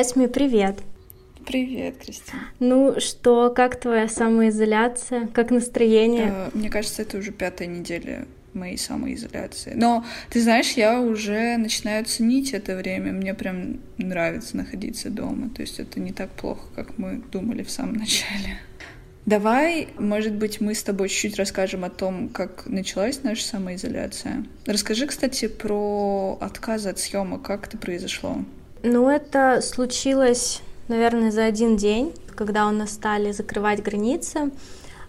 Эсми, привет! Привет, Кристина. Ну что, как твоя самоизоляция? Как настроение? Мне кажется, это уже пятая неделя моей самоизоляции. Но, ты знаешь, я уже начинаю ценить это время. Мне прям нравится находиться дома. То есть это не так плохо, как мы думали в самом начале. Давай, может быть, мы с тобой чуть-чуть расскажем о том, как началась наша самоизоляция. Расскажи, кстати, про отказ от съемок. Как это произошло? Ну, это случилось, наверное, за один день, когда у нас стали закрывать границы.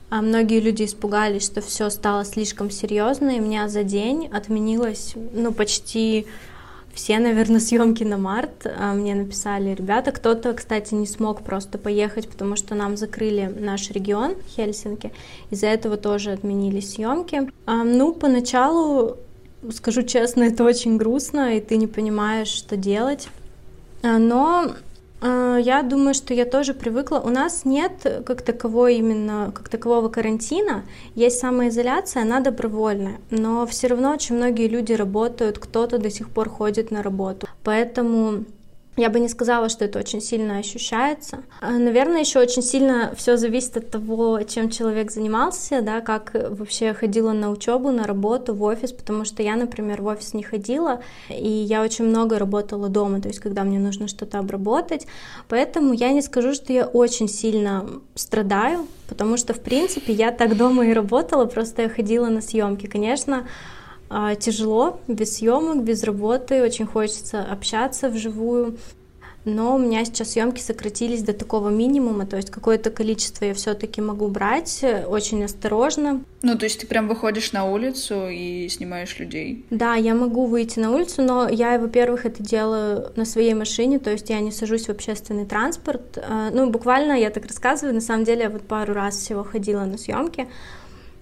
А многие люди испугались, что все стало слишком серьезно, и у меня за день отменилось, ну, почти все, наверное, съемки на март. А мне написали ребята. Кто-то, кстати, не смог просто поехать, потому что нам закрыли наш регион Хельсинки. Из-за этого тоже отменили съемки. А, ну, поначалу, скажу честно, это очень грустно, и ты не понимаешь, что делать. А, но а, я думаю, что я тоже привыкла. У нас нет как таковой именно как такового карантина. Есть самоизоляция, она добровольная. Но все равно очень многие люди работают, кто-то до сих пор ходит на работу. Поэтому я бы не сказала, что это очень сильно ощущается. А, наверное, еще очень сильно все зависит от того, чем человек занимался, да, как вообще ходила на учебу, на работу, в офис, потому что я, например, в офис не ходила, и я очень много работала дома, то есть когда мне нужно что-то обработать. Поэтому я не скажу, что я очень сильно страдаю, потому что, в принципе, я так дома и работала, просто я ходила на съемки. Конечно, тяжело, без съемок, без работы, очень хочется общаться вживую. Но у меня сейчас съемки сократились до такого минимума, то есть какое-то количество я все-таки могу брать, очень осторожно. Ну, то есть ты прям выходишь на улицу и снимаешь людей? Да, я могу выйти на улицу, но я, во-первых, это делаю на своей машине, то есть я не сажусь в общественный транспорт. А, ну, буквально я так рассказываю, на самом деле я вот пару раз всего ходила на съемки,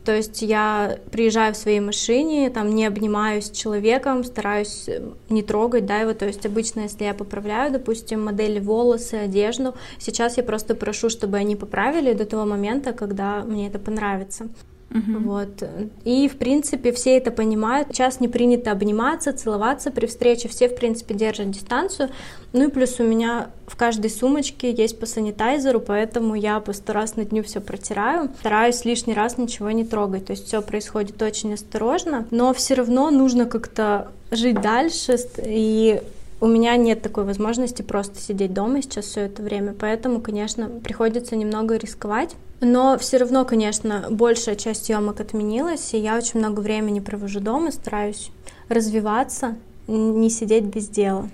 то есть я приезжаю в своей машине, там не обнимаюсь с человеком, стараюсь э, не трогать, да, его. То есть обычно, если я поправляю, допустим, модели волосы, одежду, сейчас я просто прошу, чтобы они поправили до того момента, когда мне это понравится. Угу. Вот. И, в принципе, все это понимают. Сейчас не принято обниматься, целоваться при встрече. Все, в принципе, держат дистанцию. Ну и плюс у меня в каждой сумочке есть по санитайзеру, поэтому я по сто раз на дню все протираю. Стараюсь лишний раз ничего не трогать. То есть все происходит очень осторожно. Но все равно нужно как-то жить дальше. И у меня нет такой возможности просто сидеть дома сейчас все это время, поэтому, конечно, приходится немного рисковать. Но все равно, конечно, большая часть съемок отменилась, и я очень много времени провожу дома, стараюсь развиваться, не сидеть без дела.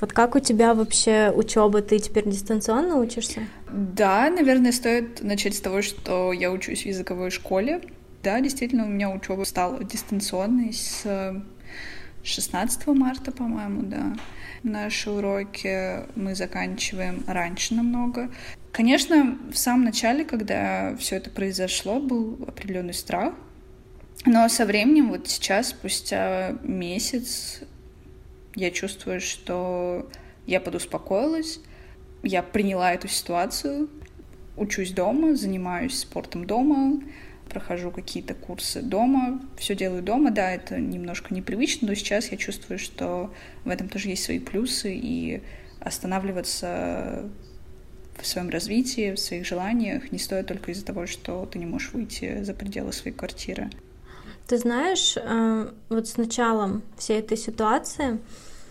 Вот как у тебя вообще учеба? Ты теперь дистанционно учишься? Да, наверное, стоит начать с того, что я учусь в языковой школе. Да, действительно, у меня учеба стала дистанционной с 16 марта, по-моему, да. Наши уроки мы заканчиваем раньше намного. Конечно, в самом начале, когда все это произошло, был определенный страх. Но со временем, вот сейчас, спустя месяц, я чувствую, что я подуспокоилась, я приняла эту ситуацию, учусь дома, занимаюсь спортом дома, прохожу какие-то курсы дома, все делаю дома, да, это немножко непривычно, но сейчас я чувствую, что в этом тоже есть свои плюсы, и останавливаться в своем развитии, в своих желаниях не стоит только из-за того, что ты не можешь выйти за пределы своей квартиры. Ты знаешь, э, вот с началом всей этой ситуации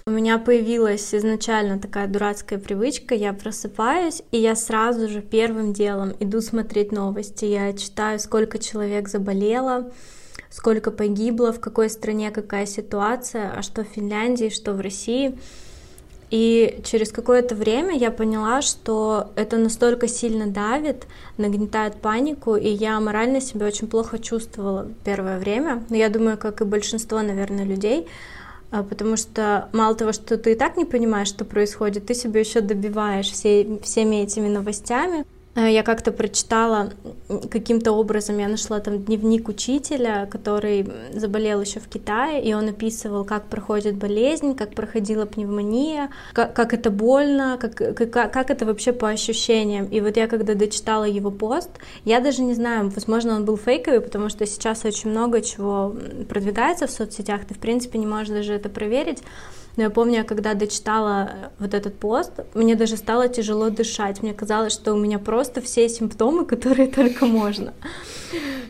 у меня появилась изначально такая дурацкая привычка, я просыпаюсь, и я сразу же первым делом иду смотреть новости. Я читаю, сколько человек заболело, сколько погибло, в какой стране какая ситуация, а что в Финляндии, что в России. И через какое-то время я поняла, что это настолько сильно давит, нагнетает панику, и я морально себя очень плохо чувствовала первое время. Но я думаю, как и большинство, наверное, людей, а, потому что мало того, что ты и так не понимаешь, что происходит, ты себе еще добиваешь все, всеми этими новостями. А, я как-то прочитала каким-то образом я нашла там дневник учителя, который заболел еще в Китае, и он описывал, как проходит болезнь, как проходила пневмония, как, как это больно, как, как, как это вообще по ощущениям. И вот я когда дочитала его пост, я даже не знаю, возможно, он был фейковый, потому что сейчас очень много чего продвигается в соцсетях, ты, в принципе, не можешь даже это проверить. Но я помню, когда дочитала э, вот этот пост, мне даже стало тяжело дышать. Мне казалось, что у меня просто все симптомы, которые только можно.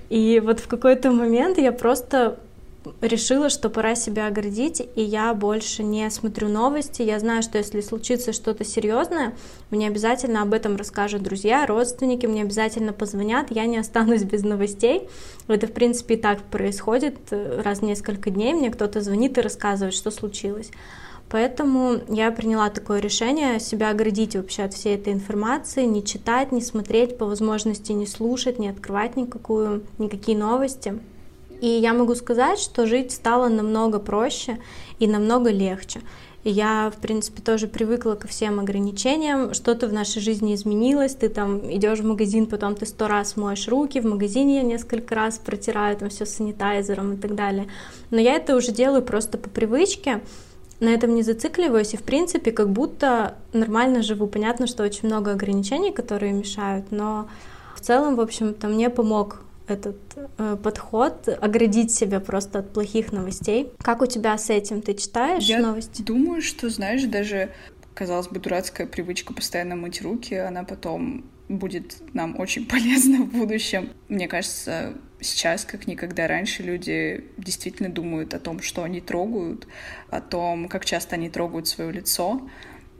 И вот в какой-то момент я просто решила, что пора себя оградить, и я больше не смотрю новости. Я знаю, что если случится что-то серьезное, мне обязательно об этом расскажут друзья, родственники, мне обязательно позвонят, я не останусь без новостей. Это, в принципе, и так происходит. Раз в несколько дней мне кто-то звонит и рассказывает, что случилось. Поэтому я приняла такое решение себя оградить вообще от всей этой информации, не читать, не смотреть, по возможности не слушать, не открывать никакую, никакие новости. И я могу сказать, что жить стало намного проще и намного легче. Я, в принципе, тоже привыкла ко всем ограничениям. Что-то в нашей жизни изменилось. Ты там идешь в магазин, потом ты сто раз моешь руки. В магазине я несколько раз протираю там все санитайзером и так далее. Но я это уже делаю просто по привычке. На этом не зацикливаюсь и, в принципе, как будто нормально живу. Понятно, что очень много ограничений, которые мешают, но в целом, в общем-то, мне помог этот э, подход, оградить себя просто от плохих новостей. Как у тебя с этим? Ты читаешь Я новости? думаю, что, знаешь, даже, казалось бы, дурацкая привычка постоянно мыть руки, она потом будет нам очень полезна в будущем. Мне кажется, сейчас, как никогда раньше, люди действительно думают о том, что они трогают, о том, как часто они трогают свое лицо,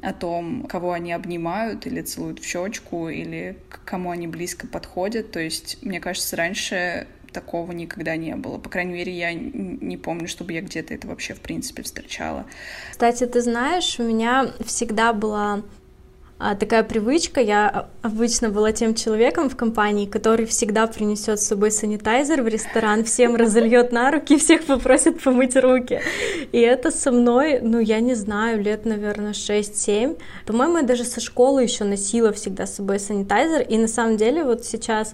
о том, кого они обнимают или целуют в щечку, или к кому они близко подходят. То есть, мне кажется, раньше такого никогда не было. По крайней мере, я не помню, чтобы я где-то это вообще в принципе встречала. Кстати, ты знаешь, у меня всегда была такая привычка. Я обычно была тем человеком в компании, который всегда принесет с собой санитайзер в ресторан, всем разольет на руки, всех попросит помыть руки. И это со мной, ну, я не знаю, лет, наверное, 6-7. По-моему, я даже со школы еще носила всегда с собой санитайзер. И на самом деле вот сейчас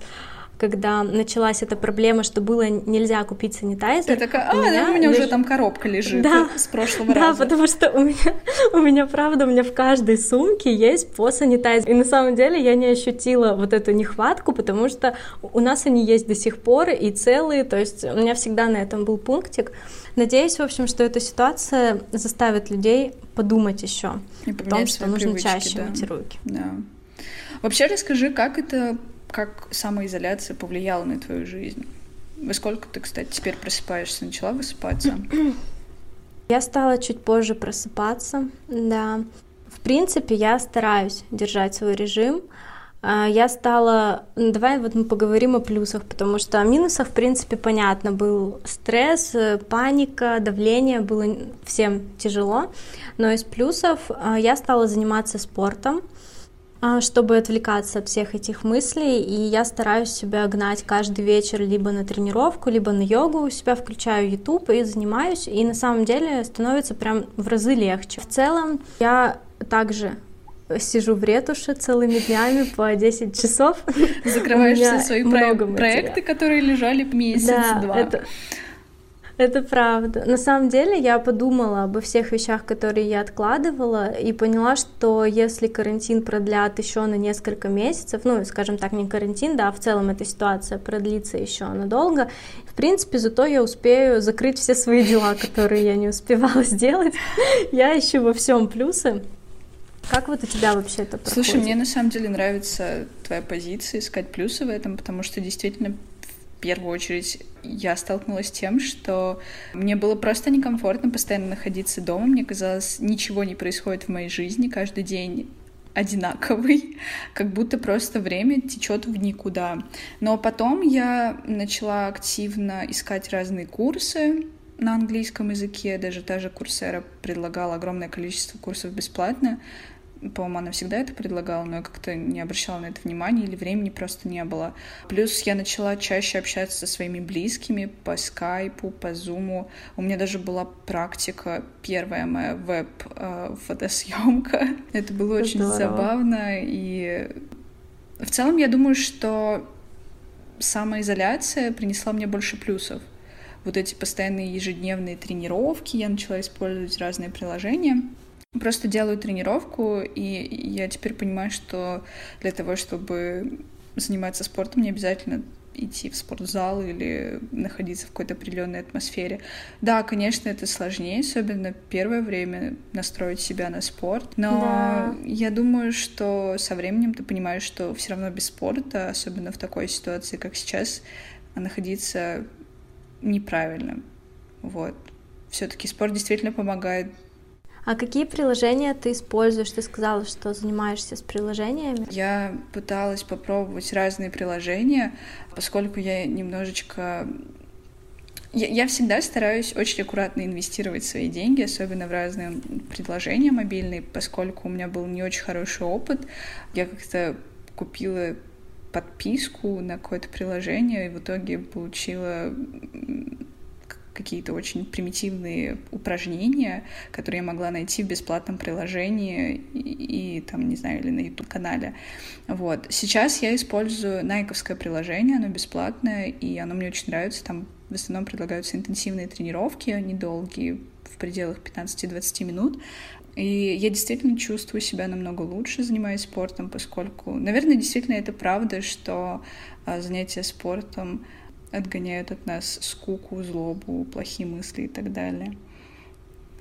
когда началась эта проблема, что было нельзя купить санитайзер. Ты такая, а, у меня, да, у меня леж... уже там коробка лежит да, с прошлого да, раза. Да, потому что у меня, у меня, правда, у меня в каждой сумке есть по санитайзеру. И на самом деле я не ощутила вот эту нехватку, потому что у нас они есть до сих пор и целые, то есть у меня всегда на этом был пунктик. Надеюсь, в общем, что эта ситуация заставит людей подумать еще о том, что нужно привычки, чаще да. мыть руки. Да. Вообще расскажи, как это как самоизоляция повлияла на твою жизнь? Во сколько ты, кстати, теперь просыпаешься? Начала высыпаться? Я стала чуть позже просыпаться, да. В принципе, я стараюсь держать свой режим. А, я стала... Давай вот мы поговорим о плюсах, потому что о минусах, в принципе, понятно. Был стресс, паника, давление, было всем тяжело. Но из плюсов а, я стала заниматься спортом. А, чтобы отвлекаться от всех этих мыслей, и я стараюсь себя гнать каждый вечер либо на тренировку, либо на йогу, у себя включаю YouTube и занимаюсь, и на самом деле становится прям в разы легче. В целом я также сижу в ретуше целыми днями по 10 часов. Закрываешь все свои про- проекты, которые лежали месяц-два. Да, это это правда. На самом деле я подумала обо всех вещах, которые я откладывала, и поняла, что если карантин продлят еще на несколько месяцев, ну, скажем так, не карантин, да, а в целом эта ситуация продлится еще надолго, в принципе, зато я успею закрыть все свои дела, которые я не успевала сделать. Я ищу во всем плюсы. Как вот у тебя вообще это проходит? Слушай, мне на самом деле нравится твоя позиция, искать плюсы в этом, потому что действительно в первую очередь я столкнулась с тем, что мне было просто некомфортно постоянно находиться дома. Мне казалось, ничего не происходит в моей жизни. Каждый день одинаковый, как будто просто время течет в никуда. Но потом я начала активно искать разные курсы на английском языке, даже та же Курсера предлагала огромное количество курсов бесплатно, по-моему, она всегда это предлагала, но я как-то не обращала на это внимания или времени просто не было. Плюс я начала чаще общаться со своими близкими по скайпу, по зуму. У меня даже была практика, первая моя веб-фотосъемка. Э, это было очень Здорово. забавно. И в целом я думаю, что самоизоляция принесла мне больше плюсов. Вот эти постоянные ежедневные тренировки, я начала использовать разные приложения. Просто делаю тренировку, и я теперь понимаю, что для того, чтобы заниматься спортом, не обязательно идти в спортзал или находиться в какой-то определенной атмосфере. Да, конечно, это сложнее, особенно первое время настроить себя на спорт, но да. я думаю, что со временем ты понимаешь, что все равно без спорта, особенно в такой ситуации, как сейчас, находиться неправильно. Вот. Все-таки спорт действительно помогает а какие приложения ты используешь? Ты сказала, что занимаешься с приложениями. Я пыталась попробовать разные приложения, поскольку я немножечко я, я всегда стараюсь очень аккуратно инвестировать свои деньги, особенно в разные предложения мобильные, поскольку у меня был не очень хороший опыт. Я как-то купила подписку на какое-то приложение и в итоге получила какие-то очень примитивные упражнения, которые я могла найти в бесплатном приложении и, и там, не знаю, или на YouTube-канале. Вот. Сейчас я использую найковское приложение, оно бесплатное, и оно мне очень нравится. Там в основном предлагаются интенсивные тренировки, они долгие, в пределах 15-20 минут. И я действительно чувствую себя намного лучше, занимаясь спортом, поскольку, наверное, действительно это правда, что а, занятия спортом отгоняют от нас скуку, злобу, плохие мысли и так далее.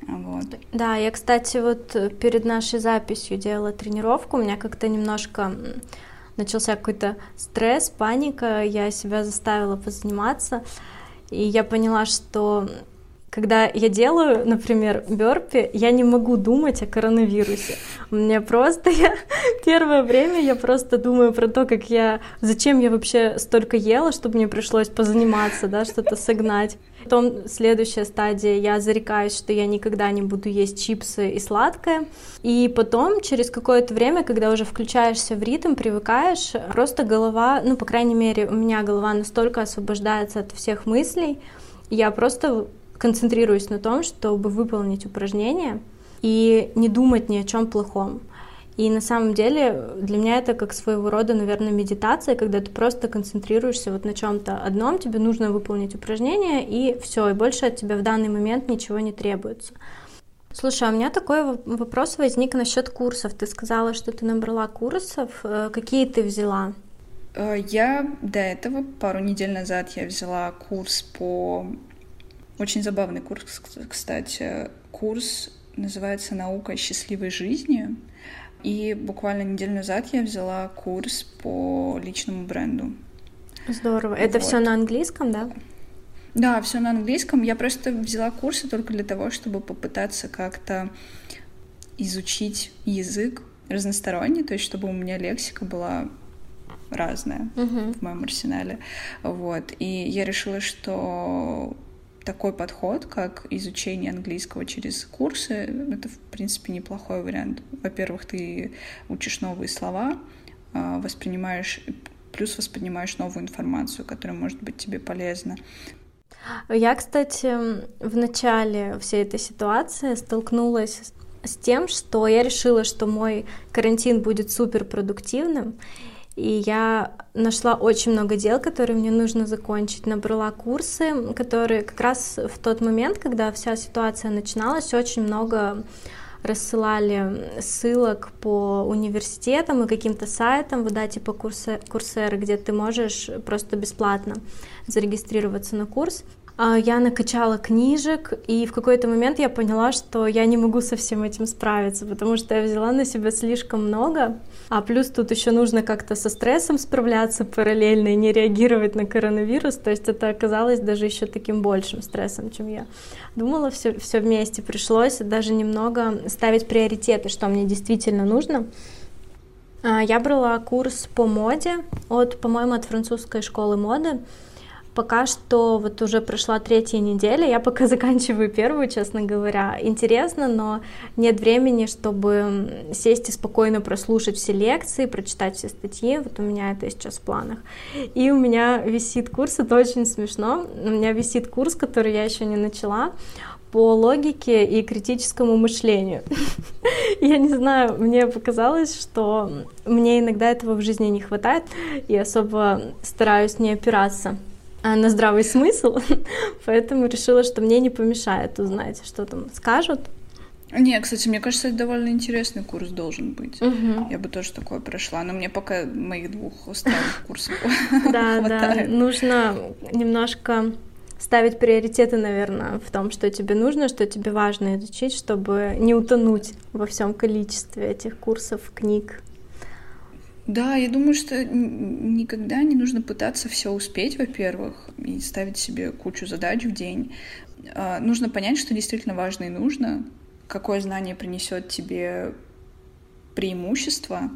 Вот. Да, я, кстати, вот перед нашей записью делала тренировку, у меня как-то немножко начался какой-то стресс, паника, я себя заставила позаниматься, и я поняла, что когда я делаю, например, бёрпи, я не могу думать о коронавирусе. У меня просто я первое время я просто думаю про то, как я, зачем я вообще столько ела, чтобы мне пришлось позаниматься, да, что-то согнать. Потом следующая стадия, я зарекаюсь, что я никогда не буду есть чипсы и сладкое. И потом, через какое-то время, когда уже включаешься в ритм, привыкаешь, просто голова, ну, по крайней мере, у меня голова настолько освобождается от всех мыслей, я просто концентрируюсь на том, чтобы выполнить упражнение и не думать ни о чем плохом. И на самом деле для меня это как своего рода, наверное, медитация, когда ты просто концентрируешься вот на чем-то одном, тебе нужно выполнить упражнение, и все, и больше от тебя в данный момент ничего не требуется. Слушай, а у меня такой вопрос возник насчет курсов. Ты сказала, что ты набрала курсов. Э, какие ты взяла? Э, я до этого, пару недель назад, я взяла курс по очень забавный курс, кстати. Курс называется «Наука счастливой жизни». И буквально неделю назад я взяла курс по личному бренду. Здорово. Это вот. все на английском, да? Да, все на английском. Я просто взяла курсы только для того, чтобы попытаться как-то изучить язык разносторонний, то есть чтобы у меня лексика была разная uh-huh. в моем арсенале. Вот. И я решила, что такой подход, как изучение английского через курсы, это, в принципе, неплохой вариант. Во-первых, ты учишь новые слова, а, воспринимаешь, плюс воспринимаешь новую информацию, которая может быть тебе полезна. Я, кстати, в начале всей этой ситуации столкнулась с тем, что я решила, что мой карантин будет супер продуктивным, и я нашла очень много дел, которые мне нужно закончить. Набрала курсы, которые как раз в тот момент, когда вся ситуация начиналась, очень много рассылали ссылок по университетам и каким-то сайтам, вот, да, типа курсы, курсеры, где ты можешь просто бесплатно зарегистрироваться на курс. А, я накачала книжек, и в какой-то момент я поняла, что я не могу со всем этим справиться, потому что я взяла на себя слишком много, а плюс тут еще нужно как-то со стрессом справляться параллельно и не реагировать на коронавирус, то есть это оказалось даже еще таким большим стрессом, чем я думала, все, все вместе пришлось даже немного ставить приоритеты, что мне действительно нужно. А, я брала курс по моде от, по-моему, от французской школы моды. Пока что вот уже прошла третья неделя, я пока заканчиваю первую, честно говоря. Интересно, но нет времени, чтобы сесть и спокойно прослушать все лекции, прочитать все статьи. Вот у меня это сейчас в планах. И у меня висит курс, это очень смешно. У меня висит курс, который я еще не начала по логике и критическому мышлению. Я не знаю, мне показалось, что мне иногда этого в жизни не хватает, и особо стараюсь не опираться на здравый смысл, поэтому решила, что мне не помешает узнать, что там скажут. Не, кстати, мне кажется, это довольно интересный курс должен быть. Угу. Я бы тоже такое прошла, но мне пока моих двух устраивающих курсов Да, да, нужно немножко ставить приоритеты, наверное, в том, что тебе нужно, что тебе важно изучить, чтобы не утонуть во всем количестве этих курсов, книг. Да, я думаю, что никогда не нужно пытаться все успеть, во-первых, и ставить себе кучу задач в день. А, нужно понять, что действительно важно и нужно, какое знание принесет тебе преимущество,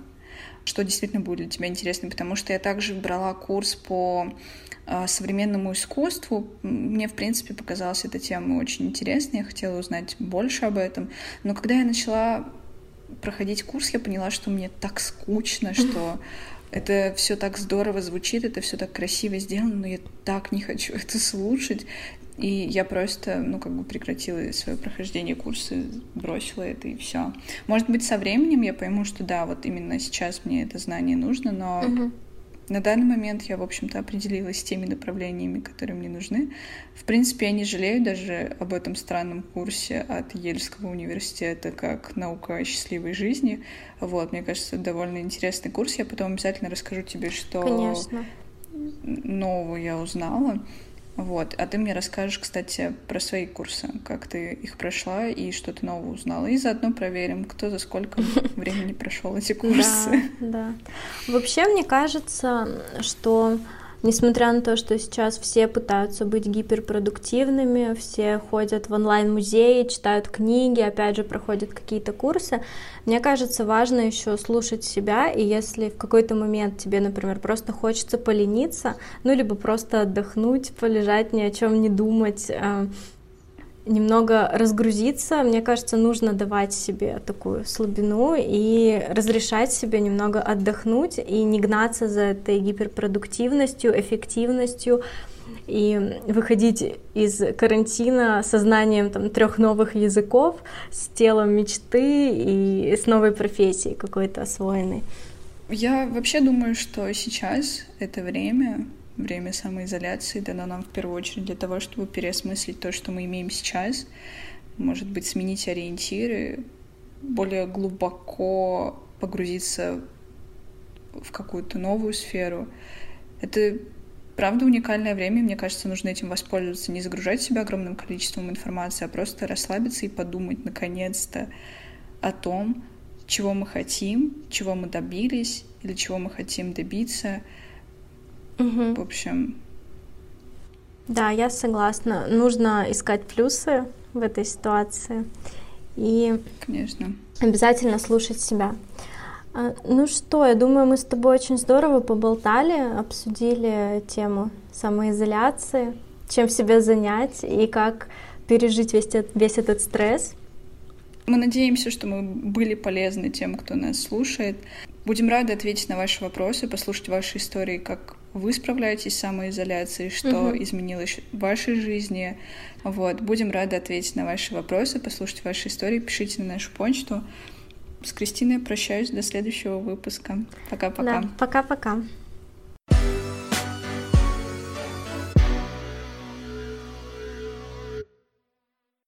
что действительно будет для тебя интересно, потому что я также брала курс по а, современному искусству. Мне, в принципе, показалась эта тема очень интересной, я хотела узнать больше об этом. Но когда я начала проходить курс, я поняла, что мне так скучно, что это все так здорово звучит, это все так красиво сделано, но я так не хочу это слушать. И я просто, ну, как бы прекратила свое прохождение курса, бросила это и все. Может быть, со временем я пойму, что да, вот именно сейчас мне это знание нужно, но угу. На данный момент я, в общем-то, определилась с теми направлениями, которые мне нужны. В принципе, я не жалею даже об этом странном курсе от Ельского университета как наука о счастливой жизни. Вот, мне кажется, это довольно интересный курс. Я потом обязательно расскажу тебе, что Конечно. нового я узнала. Вот. А ты мне расскажешь, кстати, про свои курсы, как ты их прошла и что ты нового узнала. И заодно проверим, кто за сколько времени прошел эти курсы. Да, да. Вообще, мне кажется, что Несмотря на то, что сейчас все пытаются быть гиперпродуктивными, все ходят в онлайн-музеи, читают книги, опять же, проходят какие-то курсы, мне кажется, важно еще слушать себя, и если в какой-то момент тебе, например, просто хочется полениться, ну, либо просто отдохнуть, полежать, ни о чем не думать, э, немного разгрузиться, мне кажется, нужно давать себе такую слабину и разрешать себе немного отдохнуть и не гнаться за этой гиперпродуктивностью, эффективностью и выходить из карантина со знанием там трех новых языков, с телом мечты и с новой профессией какой-то освоенной. Я вообще думаю, что сейчас это время время самоизоляции дано нам в первую очередь для того, чтобы переосмыслить то, что мы имеем сейчас, может быть, сменить ориентиры, более глубоко погрузиться в какую-то новую сферу. Это правда уникальное время, мне кажется, нужно этим воспользоваться, не загружать себя огромным количеством информации, а просто расслабиться и подумать наконец-то о том, чего мы хотим, чего мы добились или чего мы хотим добиться — Угу. В общем. Да, я согласна. Нужно искать плюсы в этой ситуации. И Конечно. обязательно слушать себя. А, ну что, я думаю, мы с тобой очень здорово поболтали, обсудили тему самоизоляции, чем себя занять и как пережить весь этот, весь этот стресс. Мы надеемся, что мы были полезны тем, кто нас слушает. Будем рады ответить на ваши вопросы, послушать ваши истории, как вы справляетесь с самоизоляцией, что угу. изменилось в вашей жизни. Вот. Будем рады ответить на ваши вопросы, послушать ваши истории, пишите на нашу почту. С Кристиной прощаюсь до следующего выпуска. Пока-пока. Да, пока-пока.